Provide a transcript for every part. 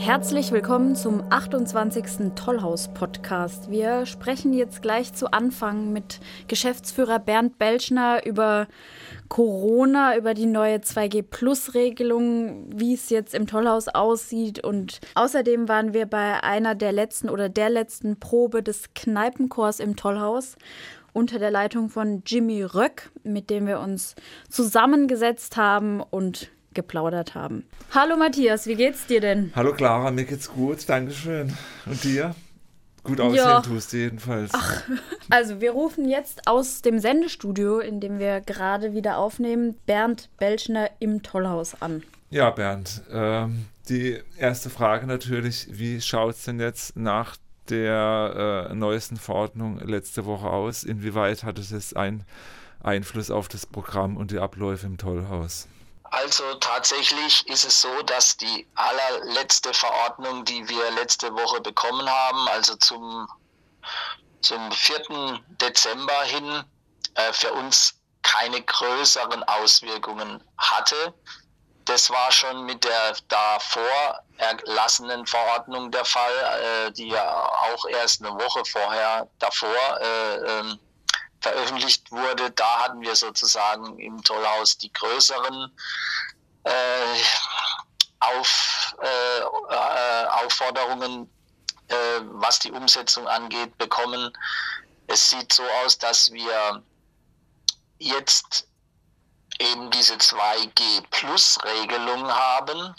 Herzlich willkommen zum 28. Tollhaus-Podcast. Wir sprechen jetzt gleich zu Anfang mit Geschäftsführer Bernd Belschner über Corona, über die neue 2G-Plus-Regelung, wie es jetzt im Tollhaus aussieht. Und außerdem waren wir bei einer der letzten oder der letzten Probe des Kneipenchors im Tollhaus unter der Leitung von Jimmy Röck, mit dem wir uns zusammengesetzt haben und geplaudert haben. Hallo Matthias, wie geht's dir denn? Hallo Clara, mir geht's gut, Dankeschön. Und dir? Gut aussehen ja. tust du jedenfalls. Ach, also wir rufen jetzt aus dem Sendestudio, in dem wir gerade wieder aufnehmen, Bernd Belschner im Tollhaus an. Ja, Bernd, äh, die erste Frage natürlich, wie schaut es denn jetzt nach der äh, neuesten Verordnung letzte Woche aus? Inwieweit hat es einen Einfluss auf das Programm und die Abläufe im Tollhaus? Also tatsächlich ist es so, dass die allerletzte Verordnung, die wir letzte Woche bekommen haben, also zum, zum 4. Dezember hin, äh, für uns keine größeren Auswirkungen hatte. Das war schon mit der davor erlassenen Verordnung der Fall, äh, die ja auch erst eine Woche vorher davor äh, ähm, veröffentlicht wurde, da hatten wir sozusagen im Tollhaus die größeren äh, auf, äh, Aufforderungen, äh, was die Umsetzung angeht, bekommen. Es sieht so aus, dass wir jetzt eben diese 2G-Plus-Regelung haben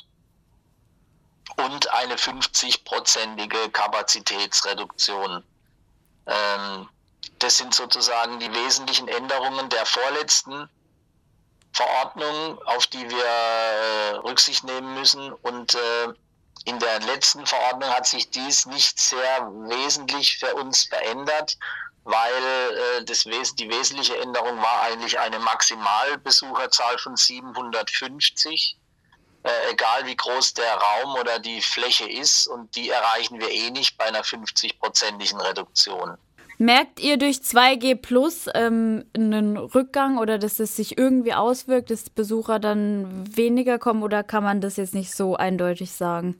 und eine 50-prozentige Kapazitätsreduktion. Ähm, das sind sozusagen die wesentlichen Änderungen der vorletzten Verordnung, auf die wir äh, Rücksicht nehmen müssen. Und äh, in der letzten Verordnung hat sich dies nicht sehr wesentlich für uns verändert, weil äh, das die wesentliche Änderung war eigentlich eine Maximalbesucherzahl von 750, äh, egal wie groß der Raum oder die Fläche ist. Und die erreichen wir eh nicht bei einer 50-prozentigen Reduktion. Merkt ihr durch 2G Plus ähm, einen Rückgang oder dass es sich irgendwie auswirkt, dass Besucher dann weniger kommen oder kann man das jetzt nicht so eindeutig sagen?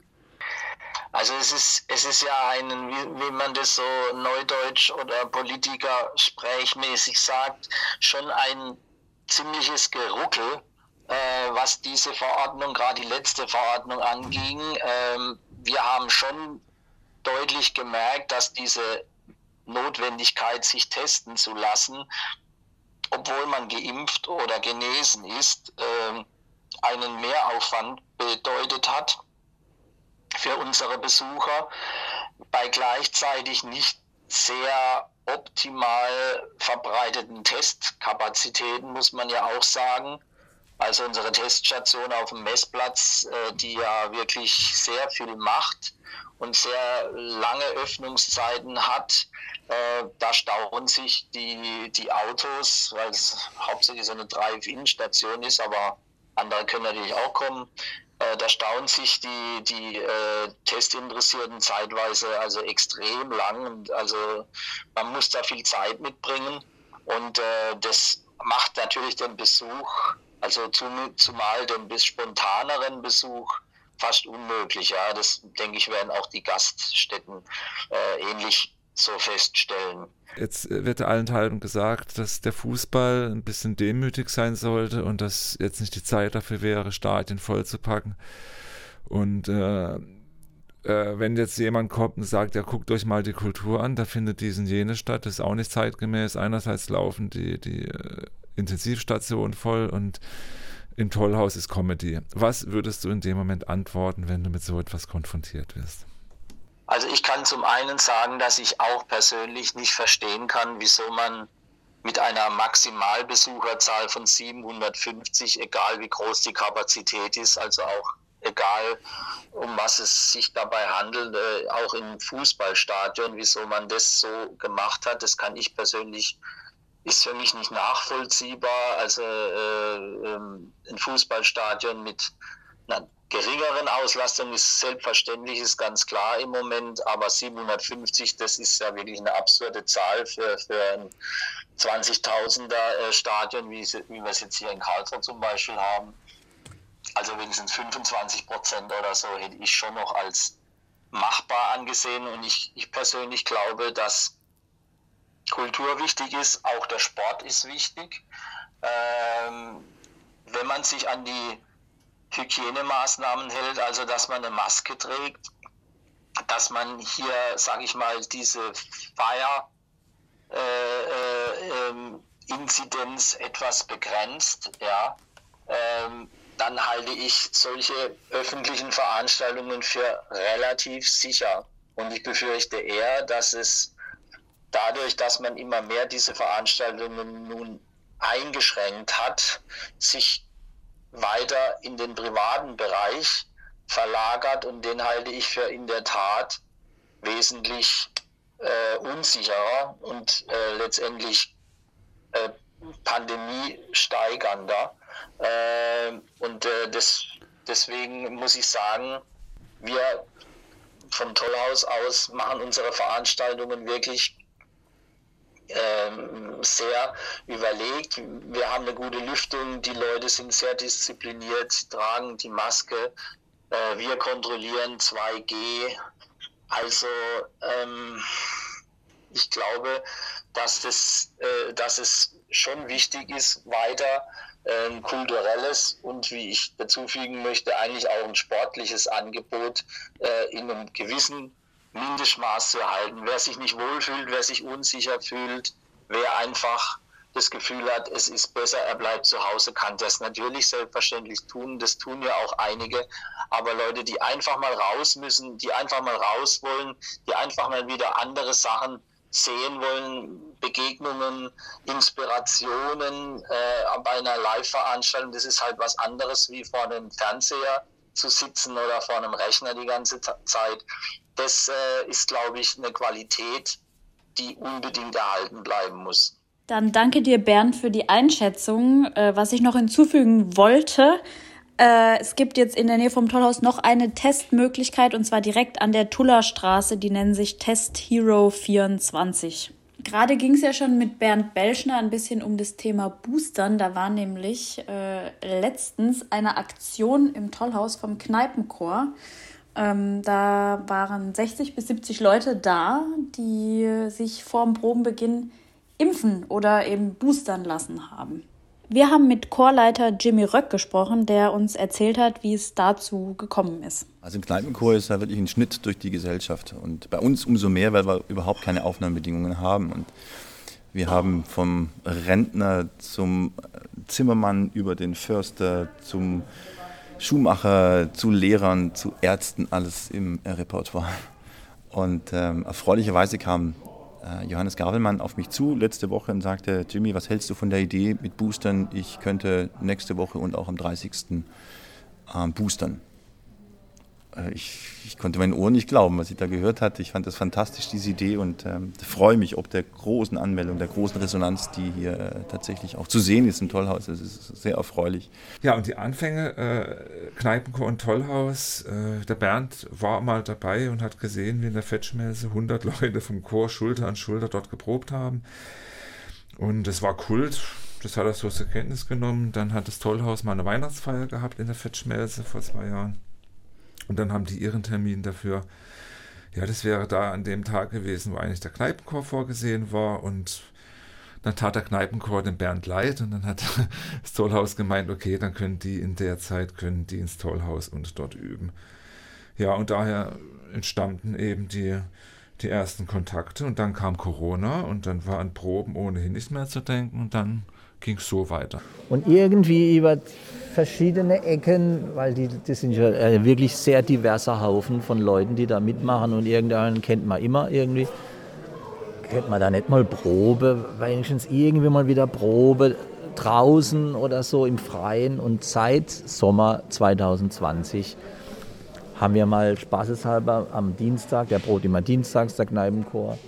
Also es ist, es ist ja ein, wie, wie man das so neudeutsch oder Politiker sprechmäßig sagt, schon ein ziemliches Geruckel, äh, was diese Verordnung, gerade die letzte Verordnung anging. Ähm, wir haben schon deutlich gemerkt, dass diese Notwendigkeit, sich testen zu lassen, obwohl man geimpft oder genesen ist, äh, einen Mehraufwand bedeutet hat für unsere Besucher, bei gleichzeitig nicht sehr optimal verbreiteten Testkapazitäten, muss man ja auch sagen. Also unsere Teststation auf dem Messplatz, äh, die ja wirklich sehr viel macht und sehr lange Öffnungszeiten hat, äh, da stauen sich die, die Autos, weil es hauptsächlich so eine Drive-In-Station ist, aber andere können natürlich auch kommen. Äh, da stauen sich die, die äh, Testinteressierten zeitweise also extrem lang. Also man muss da viel Zeit mitbringen und äh, das macht natürlich den Besuch, also zum, zumal den bis spontaneren Besuch fast unmöglich. Ja, das denke ich werden auch die Gaststätten äh, ähnlich so feststellen. Jetzt äh, wird allenthalben gesagt, dass der Fußball ein bisschen demütig sein sollte und dass jetzt nicht die Zeit dafür wäre, Stadien vollzupacken. Und äh, äh, wenn jetzt jemand kommt und sagt, ja, guckt euch mal die Kultur an, da findet diesen jene statt, das ist auch nicht zeitgemäß. Einerseits laufen die, die äh, Intensivstationen voll und im Tollhaus ist Comedy. Was würdest du in dem Moment antworten, wenn du mit so etwas konfrontiert wirst? Also ich kann zum einen sagen, dass ich auch persönlich nicht verstehen kann, wieso man mit einer Maximalbesucherzahl von 750, egal wie groß die Kapazität ist, also auch egal um was es sich dabei handelt, äh, auch im Fußballstadion, wieso man das so gemacht hat, das kann ich persönlich ist für mich nicht nachvollziehbar. Also äh, ähm, ein Fußballstadion mit einer geringeren Auslastung ist selbstverständlich, ist ganz klar im Moment, aber 750, das ist ja wirklich eine absurde Zahl für, für ein 20.000er äh, Stadion, wie, wir es jetzt hier in Karlsruhe zum Beispiel haben. also wenigstens 25 Prozent oder so, hätte ich schon noch als machbar angesehen. Und ich, ich persönlich glaube, dass Kultur wichtig ist, auch der Sport ist wichtig. Ähm, wenn man sich an die Hygienemaßnahmen hält, also dass man eine Maske trägt, dass man hier, sage ich mal, diese Feier äh, äh, ähm, Inzidenz etwas begrenzt, ja, ähm, dann halte ich solche öffentlichen Veranstaltungen für relativ sicher. Und ich befürchte eher, dass es dadurch, dass man immer mehr diese Veranstaltungen nun eingeschränkt hat, sich weiter in den privaten Bereich verlagert und den halte ich für in der Tat wesentlich äh, unsicherer und äh, letztendlich äh, Pandemie steigernder. Äh, und äh, das, deswegen muss ich sagen, wir vom Tollhaus aus machen unsere Veranstaltungen wirklich sehr überlegt. Wir haben eine gute Lüftung, die Leute sind sehr diszipliniert, tragen die Maske, äh, wir kontrollieren 2G. Also ähm, ich glaube, dass, das, äh, dass es schon wichtig ist, weiter ein ähm, kulturelles und wie ich dazu fügen möchte, eigentlich auch ein sportliches Angebot äh, in einem gewissen Mindestmaß zu erhalten. Wer sich nicht wohlfühlt, wer sich unsicher fühlt, wer einfach das Gefühl hat, es ist besser, er bleibt zu Hause, kann das natürlich selbstverständlich tun. Das tun ja auch einige. Aber Leute, die einfach mal raus müssen, die einfach mal raus wollen, die einfach mal wieder andere Sachen sehen wollen, Begegnungen, Inspirationen äh, bei einer Live-Veranstaltung, das ist halt was anderes wie vor einem Fernseher zu sitzen oder vor einem Rechner die ganze Zeit. Das äh, ist, glaube ich, eine Qualität, die unbedingt erhalten bleiben muss. Dann danke dir, Bernd, für die Einschätzung. Äh, was ich noch hinzufügen wollte, äh, es gibt jetzt in der Nähe vom Tollhaus noch eine Testmöglichkeit und zwar direkt an der Tullerstraße. Die nennen sich Test Hero 24. Gerade ging es ja schon mit Bernd Belschner ein bisschen um das Thema Boostern. Da war nämlich äh, letztens eine Aktion im Tollhaus vom Kneipenchor. Ähm, da waren 60 bis 70 Leute da, die sich vorm Probenbeginn impfen oder eben boostern lassen haben. Wir haben mit Chorleiter Jimmy Röck gesprochen, der uns erzählt hat, wie es dazu gekommen ist. Also im Kneipenchor ist da wirklich ein Schnitt durch die Gesellschaft. Und bei uns umso mehr, weil wir überhaupt keine Aufnahmebedingungen haben. Und wir haben vom Rentner zum Zimmermann über den Förster zum Schuhmacher zu Lehrern zu Ärzten alles im Repertoire. Und ähm, erfreulicherweise kam äh, Johannes Gabelmann auf mich zu letzte Woche und sagte, Jimmy, was hältst du von der Idee mit Boostern? Ich könnte nächste Woche und auch am 30. Ähm, boostern. Äh, ich, ich, konnte meinen Ohren nicht glauben, was ich da gehört hatte. Ich fand das fantastisch, diese Idee und ähm, freue mich ob der großen Anmeldung, der großen Resonanz, die hier äh, tatsächlich auch zu sehen ist im Tollhaus. Das ist sehr erfreulich. Ja, und die Anfänge, äh, Kneipenchor und Tollhaus, äh, der Bernd war mal dabei und hat gesehen, wie in der Fetschmesse 100 Leute vom Chor Schulter an Schulter dort geprobt haben. Und es war Kult. Das hat er so zur Kenntnis genommen. Dann hat das Tollhaus mal eine Weihnachtsfeier gehabt in der Fetschmelze vor zwei Jahren. Und dann haben die ihren Termin dafür. Ja, das wäre da an dem Tag gewesen, wo eigentlich der Kneipenchor vorgesehen war. Und dann tat der Kneipenchor den Bernd leid und dann hat das Tollhaus gemeint, okay, dann können die in der Zeit, können die ins Tollhaus und dort üben. Ja, und daher entstanden eben die, die ersten Kontakte und dann kam Corona und dann war an Proben ohnehin nicht mehr zu denken und dann ging es so weiter. Und irgendwie über verschiedene Ecken, weil die, das sind ja äh, wirklich sehr diverser Haufen von Leuten, die da mitmachen und irgendeinen kennt man immer irgendwie. Kennt man da nicht mal Probe, wenigstens irgendwie mal wieder Probe draußen oder so im Freien. Und seit Sommer 2020 haben wir mal spaßeshalber am Dienstag, der Brot immer dienstags, der Kneipenchor,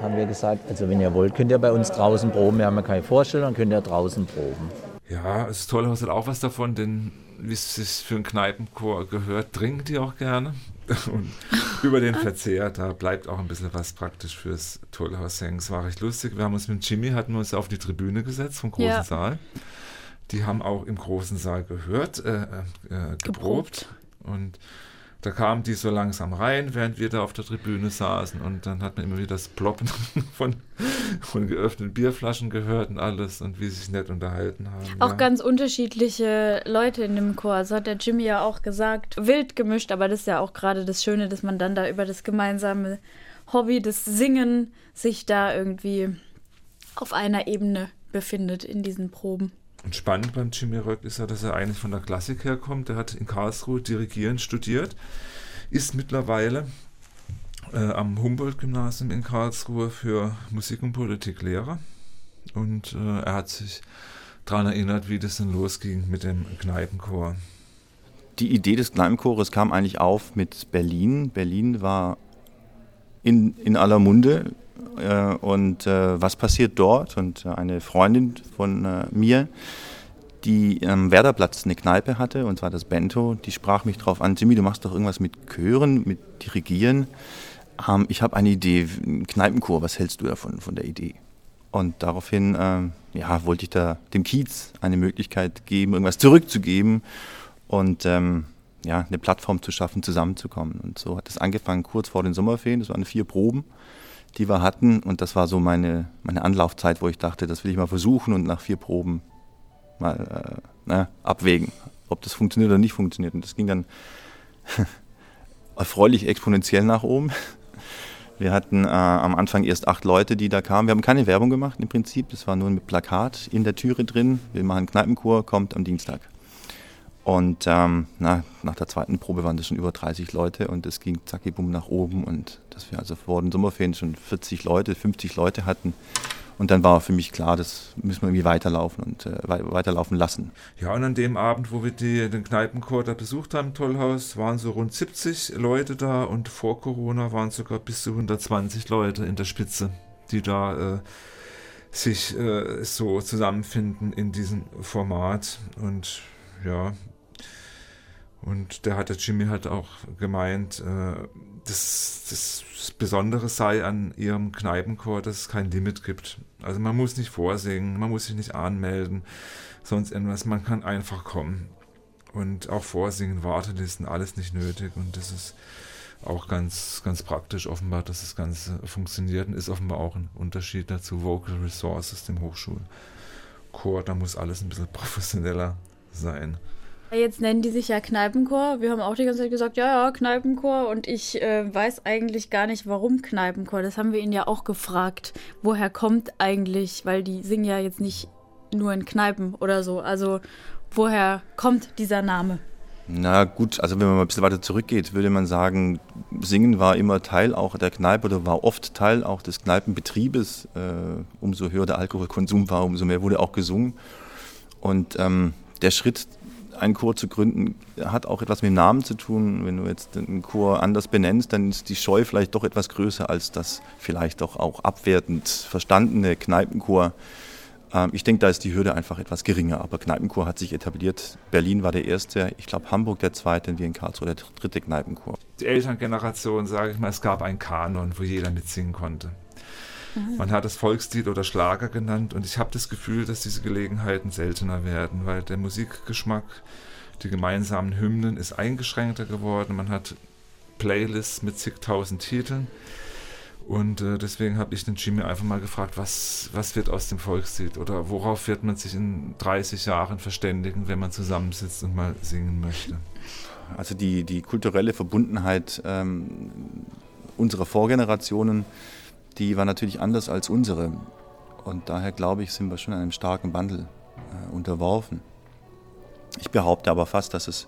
haben wir gesagt, also wenn ihr wollt, könnt ihr bei uns draußen proben. Wir haben ja keine Vorstellung, könnt ihr draußen proben. Ja, es ist toll, hat auch was davon, denn wie es sich für einen Kneipenchor gehört, trinken die auch gerne. Und über den Verzehr, da bleibt auch ein bisschen was praktisch fürs Tollhaus hängen. Es war recht lustig. Wir haben uns mit Jimmy, hatten wir uns auf die Tribüne gesetzt vom großen ja. Saal. Die haben auch im großen Saal gehört, äh, äh, geprobt. geprobt. Und da kamen die so langsam rein, während wir da auf der Tribüne saßen und dann hat man immer wieder das Ploppen von, von geöffneten Bierflaschen gehört und alles und wie sie sich nett unterhalten haben. Auch ja. ganz unterschiedliche Leute in dem Chor. So hat der Jimmy ja auch gesagt. Wild gemischt, aber das ist ja auch gerade das Schöne, dass man dann da über das gemeinsame Hobby, das Singen, sich da irgendwie auf einer Ebene befindet in diesen Proben. Und spannend beim Jimmy Röck ist ja, dass er eigentlich von der Klassik herkommt. Er hat in Karlsruhe Dirigieren studiert, ist mittlerweile äh, am Humboldt-Gymnasium in Karlsruhe für Musik und Politik Lehrer. Und äh, er hat sich daran erinnert, wie das denn losging mit dem Kneipenchor. Die Idee des Kneipenchores kam eigentlich auf mit Berlin. Berlin war in, in aller Munde äh, und äh, was passiert dort? Und äh, eine Freundin von mir, die am Werderplatz eine Kneipe hatte, und zwar das Bento, die sprach mich darauf an, Jimmy, du machst doch irgendwas mit Chören, mit Dirigieren. Ähm, ich habe eine Idee, einen Kneipenchor, was hältst du davon, von der Idee? Und daraufhin ähm, ja, wollte ich da dem Kiez eine Möglichkeit geben, irgendwas zurückzugeben und ähm, ja, eine Plattform zu schaffen, zusammenzukommen. Und so hat es angefangen kurz vor den Sommerferien, das waren vier Proben die wir hatten. Und das war so meine, meine Anlaufzeit, wo ich dachte, das will ich mal versuchen und nach vier Proben mal äh, ne, abwägen, ob das funktioniert oder nicht funktioniert. Und das ging dann erfreulich exponentiell nach oben. Wir hatten äh, am Anfang erst acht Leute, die da kamen. Wir haben keine Werbung gemacht im Prinzip. Das war nur mit Plakat in der Türe drin. Wir machen Kneipenkur, kommt am Dienstag. Und ähm, na, nach der zweiten Probe waren das schon über 30 Leute und es ging zacki bumm nach oben und dass wir also vor den Sommerferien schon 40 Leute, 50 Leute hatten. Und dann war für mich klar, das müssen wir irgendwie weiterlaufen und äh, weiterlaufen lassen. Ja, und an dem Abend, wo wir die, den Kneipenchor da besucht haben, Tollhaus, waren so rund 70 Leute da und vor Corona waren sogar bis zu 120 Leute in der Spitze, die da äh, sich äh, so zusammenfinden in diesem Format. Und ja, und da hat der Jimmy halt auch gemeint, äh, dass das Besondere sei an ihrem Kneipenchor, dass es kein Limit gibt. Also man muss nicht vorsingen, man muss sich nicht anmelden, sonst irgendwas. Man kann einfach kommen. Und auch vorsingen, Wartelisten, alles nicht nötig. Und das ist auch ganz, ganz praktisch offenbar, dass das Ganze funktioniert und ist offenbar auch ein Unterschied dazu. Vocal Resources, dem Hochschulchor, da muss alles ein bisschen professioneller sein. Jetzt nennen die sich ja Kneipenchor. Wir haben auch die ganze Zeit gesagt, ja, ja, Kneipenchor. Und ich äh, weiß eigentlich gar nicht, warum Kneipenchor. Das haben wir ihn ja auch gefragt. Woher kommt eigentlich, weil die singen ja jetzt nicht nur in Kneipen oder so. Also woher kommt dieser Name? Na gut, also wenn man mal ein bisschen weiter zurückgeht, würde man sagen, Singen war immer Teil auch der Kneipe oder war oft Teil auch des Kneipenbetriebes. Äh, umso höher der Alkoholkonsum war, umso mehr wurde auch gesungen. Und ähm, der Schritt einen Chor zu gründen, hat auch etwas mit dem Namen zu tun. Wenn du jetzt einen Chor anders benennst, dann ist die Scheu vielleicht doch etwas größer als das vielleicht doch auch abwertend verstandene Kneipenchor. Ähm, ich denke, da ist die Hürde einfach etwas geringer, aber Kneipenchor hat sich etabliert. Berlin war der erste, ich glaube Hamburg der zweite und wir in Karlsruhe der dritte Kneipenchor. Die Elterngeneration, sage ich mal, es gab einen Kanon, wo jeder mitsingen konnte. Man hat es Volkslied oder Schlager genannt und ich habe das Gefühl, dass diese Gelegenheiten seltener werden, weil der Musikgeschmack, die gemeinsamen Hymnen ist eingeschränkter geworden. Man hat Playlists mit zigtausend Titeln. Und äh, deswegen habe ich den Jimmy einfach mal gefragt, was, was wird aus dem Volkslied oder worauf wird man sich in 30 Jahren verständigen, wenn man zusammensitzt und mal singen möchte? Also die, die kulturelle Verbundenheit ähm, unserer Vorgenerationen die war natürlich anders als unsere. Und daher glaube ich, sind wir schon einem starken Wandel äh, unterworfen. Ich behaupte aber fast, dass es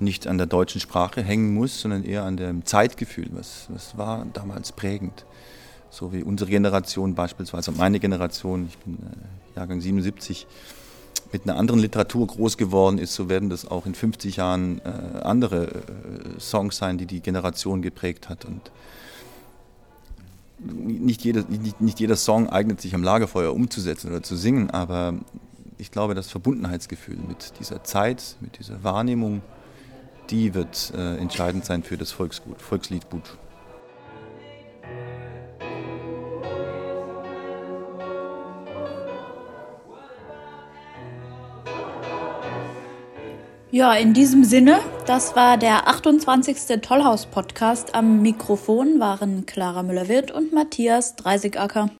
nicht an der deutschen Sprache hängen muss, sondern eher an dem Zeitgefühl. Was, was war damals prägend? So wie unsere Generation beispielsweise, meine Generation, ich bin äh, Jahrgang 77, mit einer anderen Literatur groß geworden ist, so werden das auch in 50 Jahren äh, andere äh, Songs sein, die die Generation geprägt hat. Und nicht, jede, nicht, nicht jeder Song eignet sich am Lagerfeuer umzusetzen oder zu singen, aber ich glaube, das Verbundenheitsgefühl mit dieser Zeit, mit dieser Wahrnehmung, die wird äh, entscheidend sein für das Volksgut, Volksliedgut. Ja, in diesem Sinne, das war der 28. Tollhaus-Podcast. Am Mikrofon waren Clara Müller-Wirth und Matthias Dreisigacker.